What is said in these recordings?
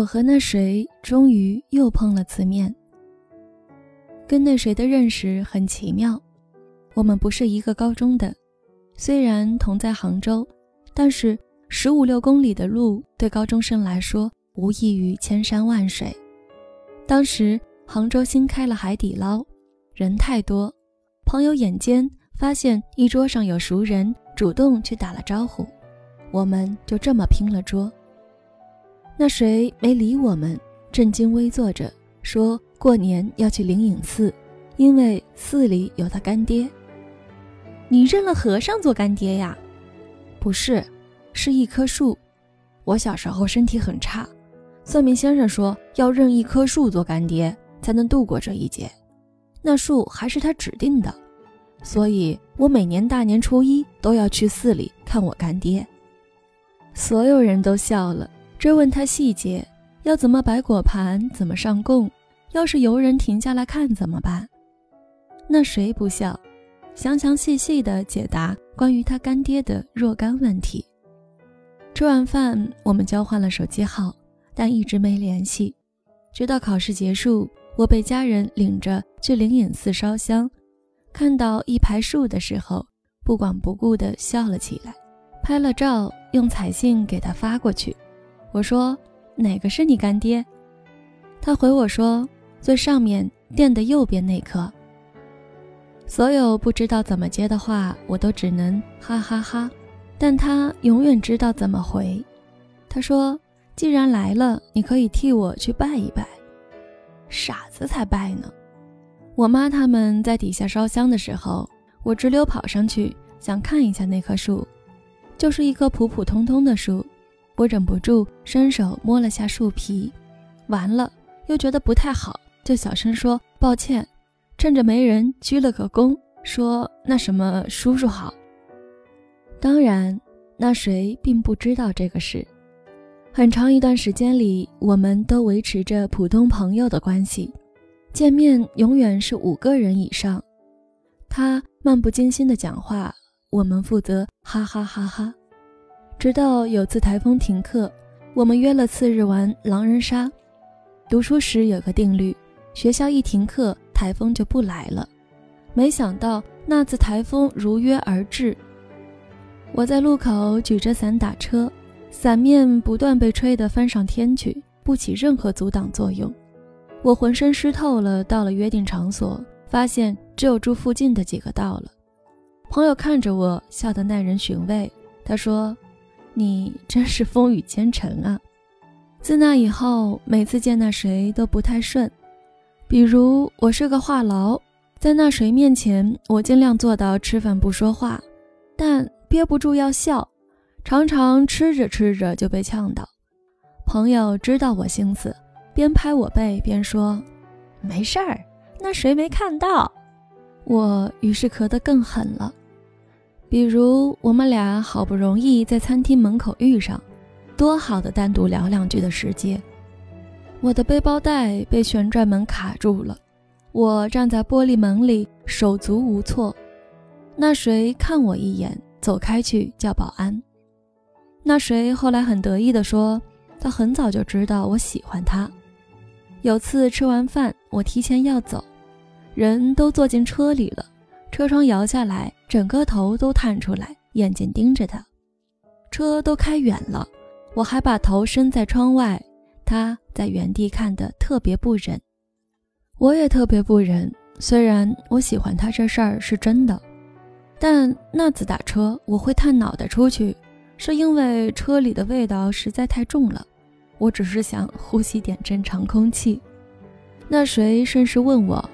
我和那谁终于又碰了次面。跟那谁的认识很奇妙，我们不是一个高中的，虽然同在杭州，但是十五六公里的路对高中生来说无异于千山万水。当时杭州新开了海底捞，人太多，朋友眼尖，发现一桌上有熟人，主动去打了招呼，我们就这么拼了桌。那谁没理我们，正襟危坐着，说过年要去灵隐寺，因为寺里有他干爹。你认了和尚做干爹呀？不是，是一棵树。我小时候身体很差，算命先生说要认一棵树做干爹，才能度过这一劫。那树还是他指定的，所以我每年大年初一都要去寺里看我干爹。所有人都笑了。追问他细节，要怎么摆果盘，怎么上供，要是游人停下来看怎么办？那谁不笑？详详细细的解答关于他干爹的若干问题。吃完饭，我们交换了手机号，但一直没联系。直到考试结束，我被家人领着去灵隐寺烧香，看到一排树的时候，不管不顾的笑了起来，拍了照，用彩信给他发过去。我说：“哪个是你干爹？”他回我说：“最上面垫的右边那颗。”所有不知道怎么接的话，我都只能哈哈哈。但他永远知道怎么回。他说：“既然来了，你可以替我去拜一拜。”傻子才拜呢！我妈他们在底下烧香的时候，我直溜跑上去想看一下那棵树，就是一棵普普通通的树。我忍不住伸手摸了下树皮，完了又觉得不太好，就小声说抱歉，趁着没人鞠了个躬，说那什么叔叔好。当然，那谁并不知道这个事。很长一段时间里，我们都维持着普通朋友的关系，见面永远是五个人以上。他漫不经心的讲话，我们负责哈哈哈哈。直到有次台风停课，我们约了次日玩狼人杀。读书时有个定律：学校一停课，台风就不来了。没想到那次台风如约而至。我在路口举着伞打车，伞面不断被吹得翻上天去，不起任何阻挡作用。我浑身湿透了，到了约定场所，发现只有住附近的几个到了。朋友看着我，笑得耐人寻味。他说。你真是风雨兼程啊！自那以后，每次见那谁都不太顺。比如我是个话痨，在那谁面前，我尽量做到吃饭不说话，但憋不住要笑，常常吃着吃着就被呛到。朋友知道我心思，边拍我背边说：“没事儿，那谁没看到？”我于是咳得更狠了。比如我们俩好不容易在餐厅门口遇上，多好的单独聊两句的时间。我的背包带被旋转门卡住了，我站在玻璃门里手足无措。那谁看我一眼，走开去叫保安。那谁后来很得意地说，他很早就知道我喜欢他。有次吃完饭，我提前要走，人都坐进车里了。车窗摇下来，整个头都探出来，眼睛盯着他。车都开远了，我还把头伸在窗外，他在原地看得特别不忍。我也特别不忍，虽然我喜欢他这事儿是真的，但那次打车我会探脑袋出去，是因为车里的味道实在太重了。我只是想呼吸点正常空气。那谁顺势问我，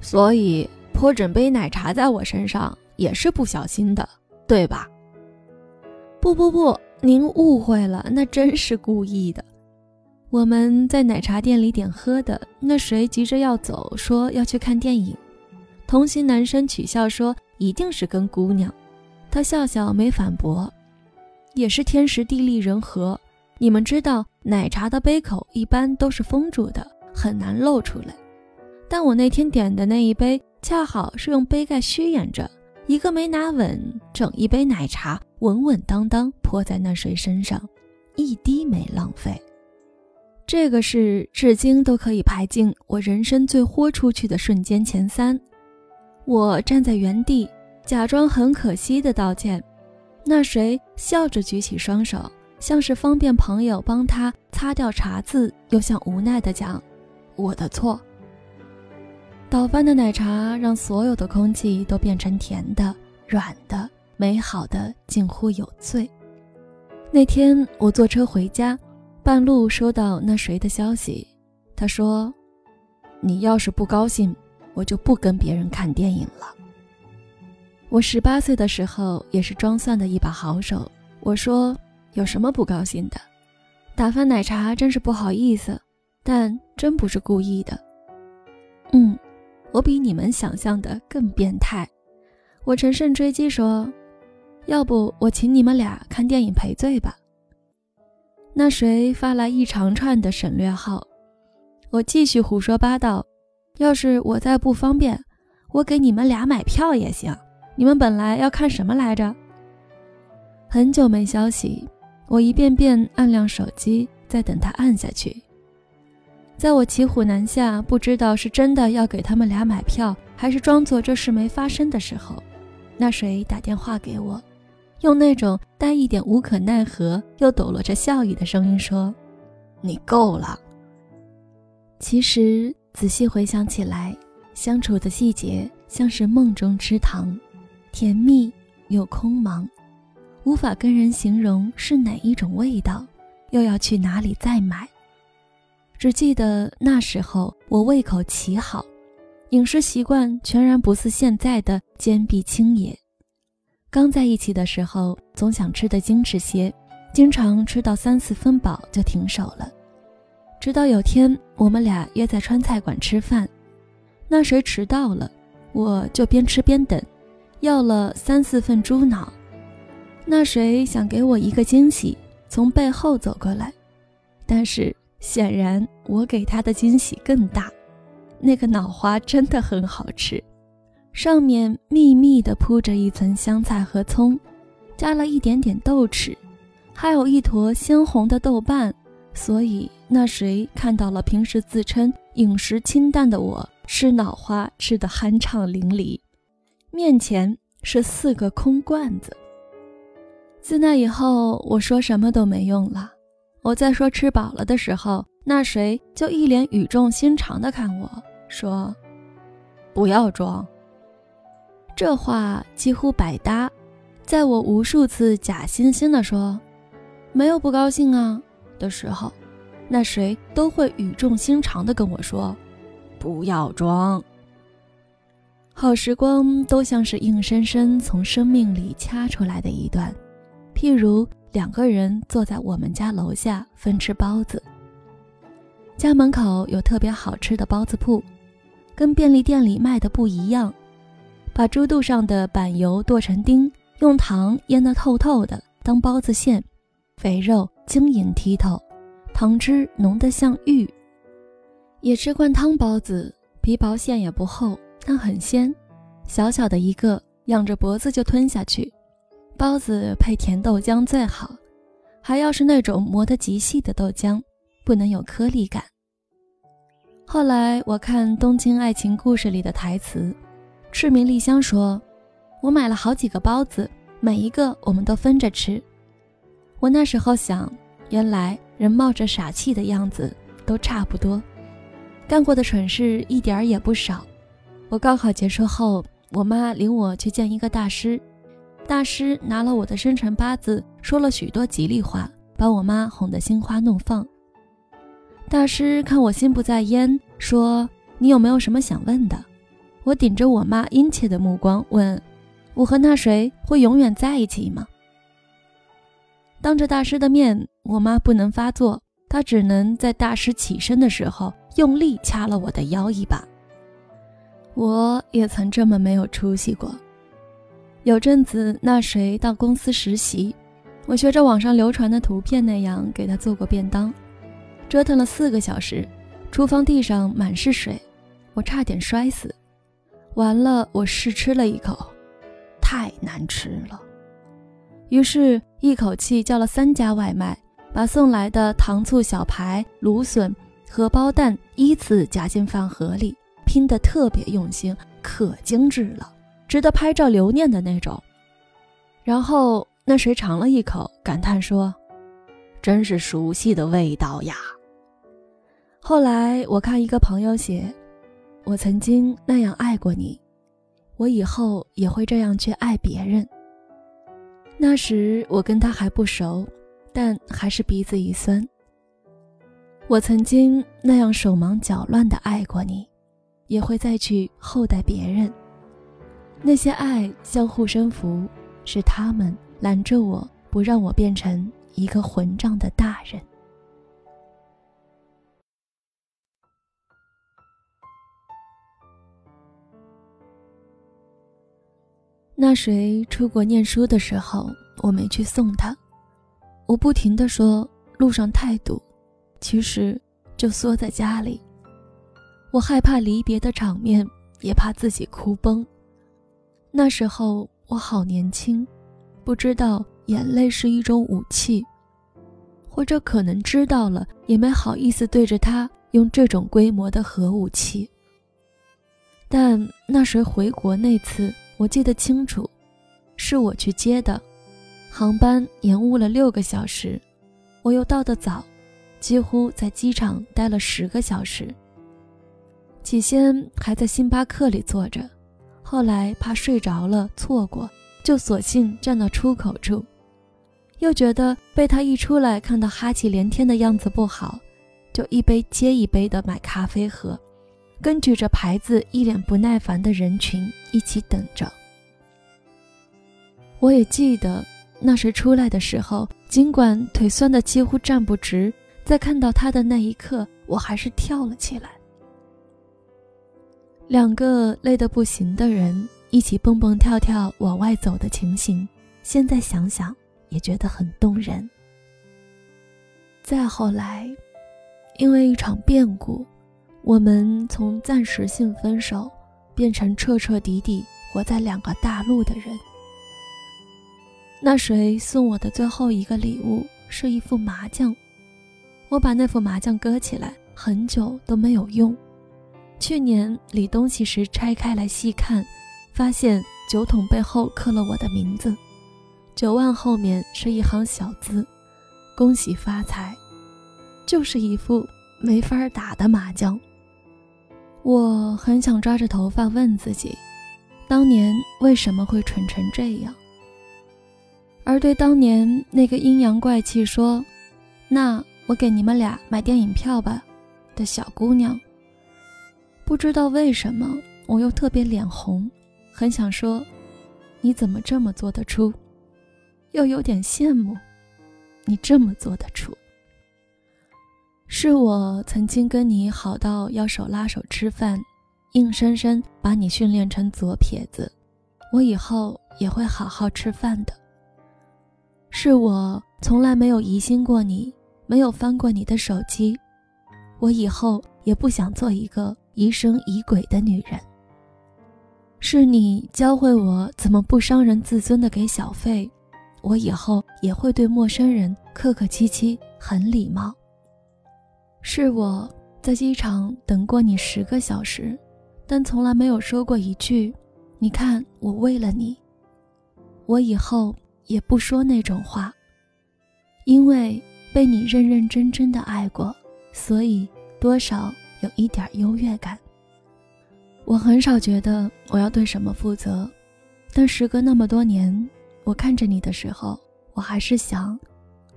所以。泼整杯奶茶在我身上也是不小心的，对吧？不不不，您误会了，那真是故意的。我们在奶茶店里点喝的，那谁急着要走，说要去看电影。同行男生取笑说一定是跟姑娘，他笑笑没反驳，也是天时地利人和。你们知道，奶茶的杯口一般都是封住的，很难露出来。但我那天点的那一杯。恰好是用杯盖虚掩着，一个没拿稳，整一杯奶茶稳稳当当泼在那谁身上，一滴没浪费。这个是至今都可以排进我人生最豁出去的瞬间前三。我站在原地，假装很可惜的道歉。那谁笑着举起双手，像是方便朋友帮他擦掉茶渍，又像无奈的讲：“我的错。”倒翻的奶茶让所有的空气都变成甜的、软的、美好的，近乎有罪。那天我坐车回家，半路收到那谁的消息，他说：“你要是不高兴，我就不跟别人看电影了。”我十八岁的时候也是装蒜的一把好手。我说：“有什么不高兴的？打翻奶茶真是不好意思，但真不是故意的。”嗯，我比你们想象的更变态。我乘胜追击说：“要不我请你们俩看电影赔罪吧？”那谁发来一长串的省略号。我继续胡说八道：“要是我再不方便，我给你们俩买票也行。”你们本来要看什么来着？很久没消息，我一遍遍按亮手机，在等他按下去。在我骑虎难下，不知道是真的要给他们俩买票，还是装作这事没发生的时候，那谁打电话给我，用那种带一点无可奈何又抖落着笑意的声音说：“你够了。”其实仔细回想起来，相处的细节像是梦中吃糖。甜蜜又空茫，无法跟人形容是哪一种味道，又要去哪里再买？只记得那时候我胃口奇好，饮食习惯全然不似现在的坚壁清野。刚在一起的时候，总想吃得精致些，经常吃到三四分饱就停手了。直到有天我们俩约在川菜馆吃饭，那谁迟到了，我就边吃边等。要了三四份猪脑，那谁想给我一个惊喜，从背后走过来，但是显然我给他的惊喜更大。那个脑花真的很好吃，上面密密的铺着一层香菜和葱，加了一点点豆豉，还有一坨鲜红的豆瓣。所以那谁看到了平时自称饮食清淡的我，吃脑花吃得酣畅淋漓。面前是四个空罐子。自那以后，我说什么都没用了。我在说吃饱了的时候，那谁就一脸语重心长的看我说：“不要装。”这话几乎百搭。在我无数次假惺惺的说“没有不高兴啊”的时候，那谁都会语重心长的跟我说：“不要装。”好时光都像是硬生生从生命里掐出来的一段，譬如两个人坐在我们家楼下分吃包子。家门口有特别好吃的包子铺，跟便利店里卖的不一样，把猪肚上的板油剁成丁，用糖腌得透透的当包子馅，肥肉晶莹剔透，汤汁浓得像玉。也吃惯汤包子，皮薄馅也不厚。但很鲜，小小的一个，仰着脖子就吞下去。包子配甜豆浆最好，还要是那种磨得极细的豆浆，不能有颗粒感。后来我看《东京爱情故事》里的台词，赤名丽香说：“我买了好几个包子，每一个我们都分着吃。”我那时候想，原来人冒着傻气的样子都差不多，干过的蠢事一点儿也不少。我高考结束后，我妈领我去见一个大师。大师拿了我的生辰八字，说了许多吉利话，把我妈哄得心花怒放。大师看我心不在焉，说：“你有没有什么想问的？”我顶着我妈殷切的目光问：“我和那谁会永远在一起吗？”当着大师的面，我妈不能发作，她只能在大师起身的时候用力掐了我的腰一把。我也曾这么没有出息过。有阵子，那谁到公司实习，我学着网上流传的图片那样给他做过便当，折腾了四个小时，厨房地上满是水，我差点摔死。完了，我试吃了一口，太难吃了。于是，一口气叫了三家外卖，把送来的糖醋小排、芦笋、荷包蛋依次夹进饭盒里，拼得特别用心，可精致了，值得拍照留念的那种。然后那谁尝了一口，感叹说：“真是熟悉的味道呀。”后来我看一个朋友写：“我曾经那样爱过你，我以后也会这样去爱别人。”那时我跟他还不熟，但还是鼻子一酸。我曾经那样手忙脚乱的爱过你，也会再去厚待别人。那些爱像护身符，是他们拦着我不让我变成一个混账的大人。那谁出国念书的时候，我没去送他。我不停的说路上太堵，其实就缩在家里。我害怕离别的场面，也怕自己哭崩。那时候我好年轻，不知道眼泪是一种武器，或者可能知道了，也没好意思对着他用这种规模的核武器。但那谁回国那次。我记得清楚，是我去接的，航班延误了六个小时，我又到的早，几乎在机场待了十个小时。起先还在星巴克里坐着，后来怕睡着了错过，就索性站到出口处，又觉得被他一出来看到哈气连天的样子不好，就一杯接一杯的买咖啡喝。跟举着牌子、一脸不耐烦的人群一起等着。我也记得那时出来的时候，尽管腿酸的几乎站不直，在看到他的那一刻，我还是跳了起来。两个累得不行的人一起蹦蹦跳跳往外走的情形，现在想想也觉得很动人。再后来，因为一场变故。我们从暂时性分手，变成彻彻底底活在两个大陆的人。那谁送我的最后一个礼物是一副麻将，我把那副麻将搁起来很久都没有用。去年理东西时拆开来细看，发现酒桶背后刻了我的名字，九万后面是一行小字：“恭喜发财。”就是一副没法打的麻将。我很想抓着头发问自己，当年为什么会蠢成这样？而对当年那个阴阳怪气说“那我给你们俩买电影票吧”的小姑娘，不知道为什么我又特别脸红，很想说：“你怎么这么做得出？”又有点羡慕，你这么做得出。是我曾经跟你好到要手拉手吃饭，硬生生把你训练成左撇子，我以后也会好好吃饭的。是我从来没有疑心过你，没有翻过你的手机，我以后也不想做一个疑神疑鬼的女人。是你教会我怎么不伤人自尊的给小费，我以后也会对陌生人客客气气，很礼貌。是我在机场等过你十个小时，但从来没有说过一句“你看，我为了你”。我以后也不说那种话，因为被你认认真真的爱过，所以多少有一点优越感。我很少觉得我要对什么负责，但时隔那么多年，我看着你的时候，我还是想，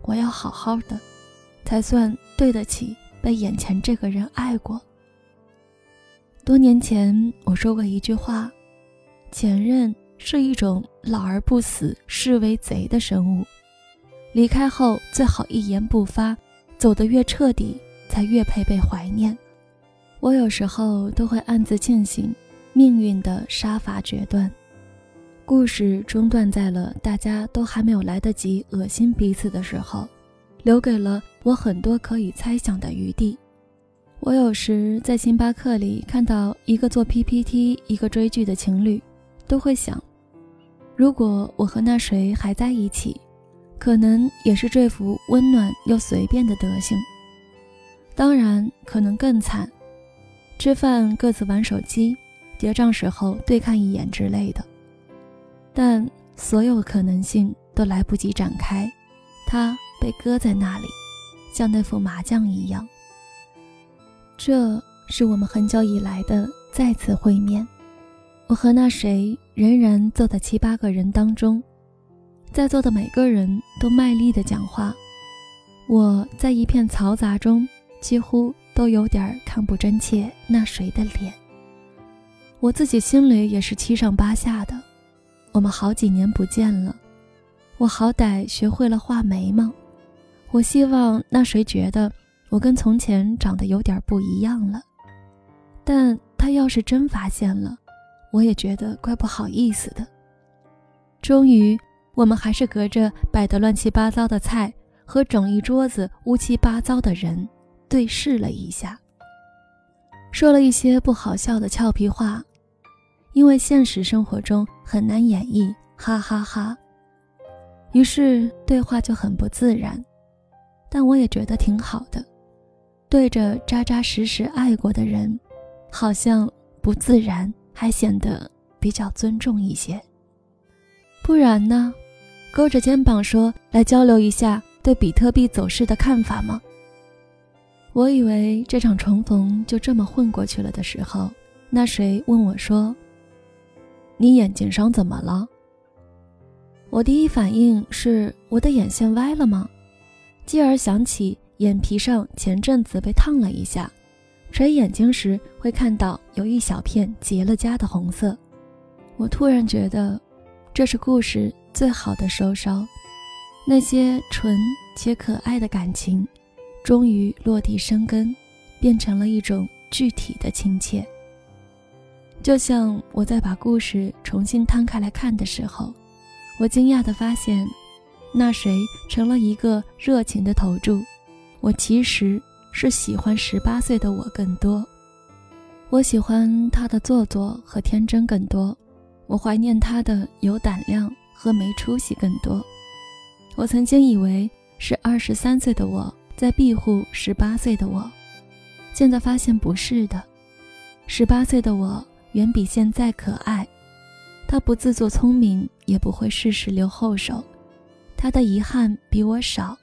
我要好好的，才算对得起。被眼前这个人爱过。多年前我说过一句话：“前任是一种老而不死、视为贼的生物，离开后最好一言不发，走得越彻底，才越配被怀念。”我有时候都会暗自庆幸，命运的杀伐决断，故事中断在了大家都还没有来得及恶心彼此的时候。留给了我很多可以猜想的余地。我有时在星巴克里看到一个做 PPT、一个追剧的情侣，都会想：如果我和那谁还在一起，可能也是这副温暖又随便的德行。当然，可能更惨，吃饭各自玩手机，结账时候对看一眼之类的。但所有可能性都来不及展开，他被搁在那里，像那副麻将一样。这是我们很久以来的再次会面。我和那谁仍然坐在七八个人当中，在座的每个人都卖力地讲话，我在一片嘈杂中。几乎都有点看不真切那谁的脸，我自己心里也是七上八下的。我们好几年不见了，我好歹学会了画眉毛，我希望那谁觉得我跟从前长得有点不一样了。但他要是真发现了，我也觉得怪不好意思的。终于，我们还是隔着摆得乱七八糟的菜和整一桌子乌七八糟的人。对视了一下，说了一些不好笑的俏皮话，因为现实生活中很难演绎，哈哈哈。于是对话就很不自然，但我也觉得挺好的。对着扎扎实实爱过的人，好像不自然，还显得比较尊重一些。不然呢？勾着肩膀说：“来交流一下对比特币走势的看法吗？”我以为这场重逢就这么混过去了的时候，那谁问我说：“你眼睛上怎么了？”我第一反应是我的眼线歪了吗？继而想起眼皮上前阵子被烫了一下，垂眼睛时会看到有一小片结了痂的红色。我突然觉得，这是故事最好的收梢，那些纯且可爱的感情。终于落地生根，变成了一种具体的亲切。就像我在把故事重新摊开来看的时候，我惊讶地发现，那谁成了一个热情的投注。我其实是喜欢十八岁的我更多，我喜欢他的做作和天真更多，我怀念他的有胆量和没出息更多。我曾经以为是二十三岁的我。在庇护十八岁的我，现在发现不是的。十八岁的我远比现在可爱，他不自作聪明，也不会事事留后手。他的遗憾比我少，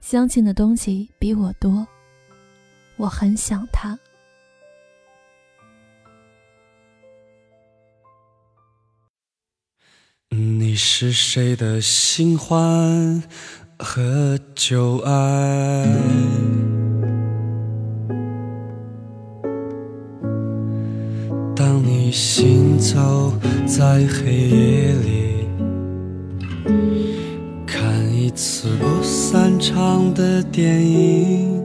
相信的东西比我多。我很想他。你是谁的新欢？和旧爱，当你行走在黑夜里，看一次不散场的电影，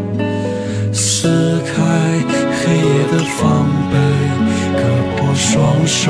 撕开黑夜的防备，割破双手，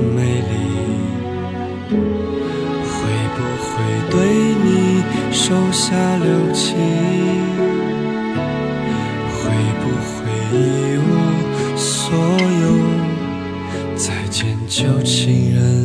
手下留情，会不会一无所有？再见，旧情人。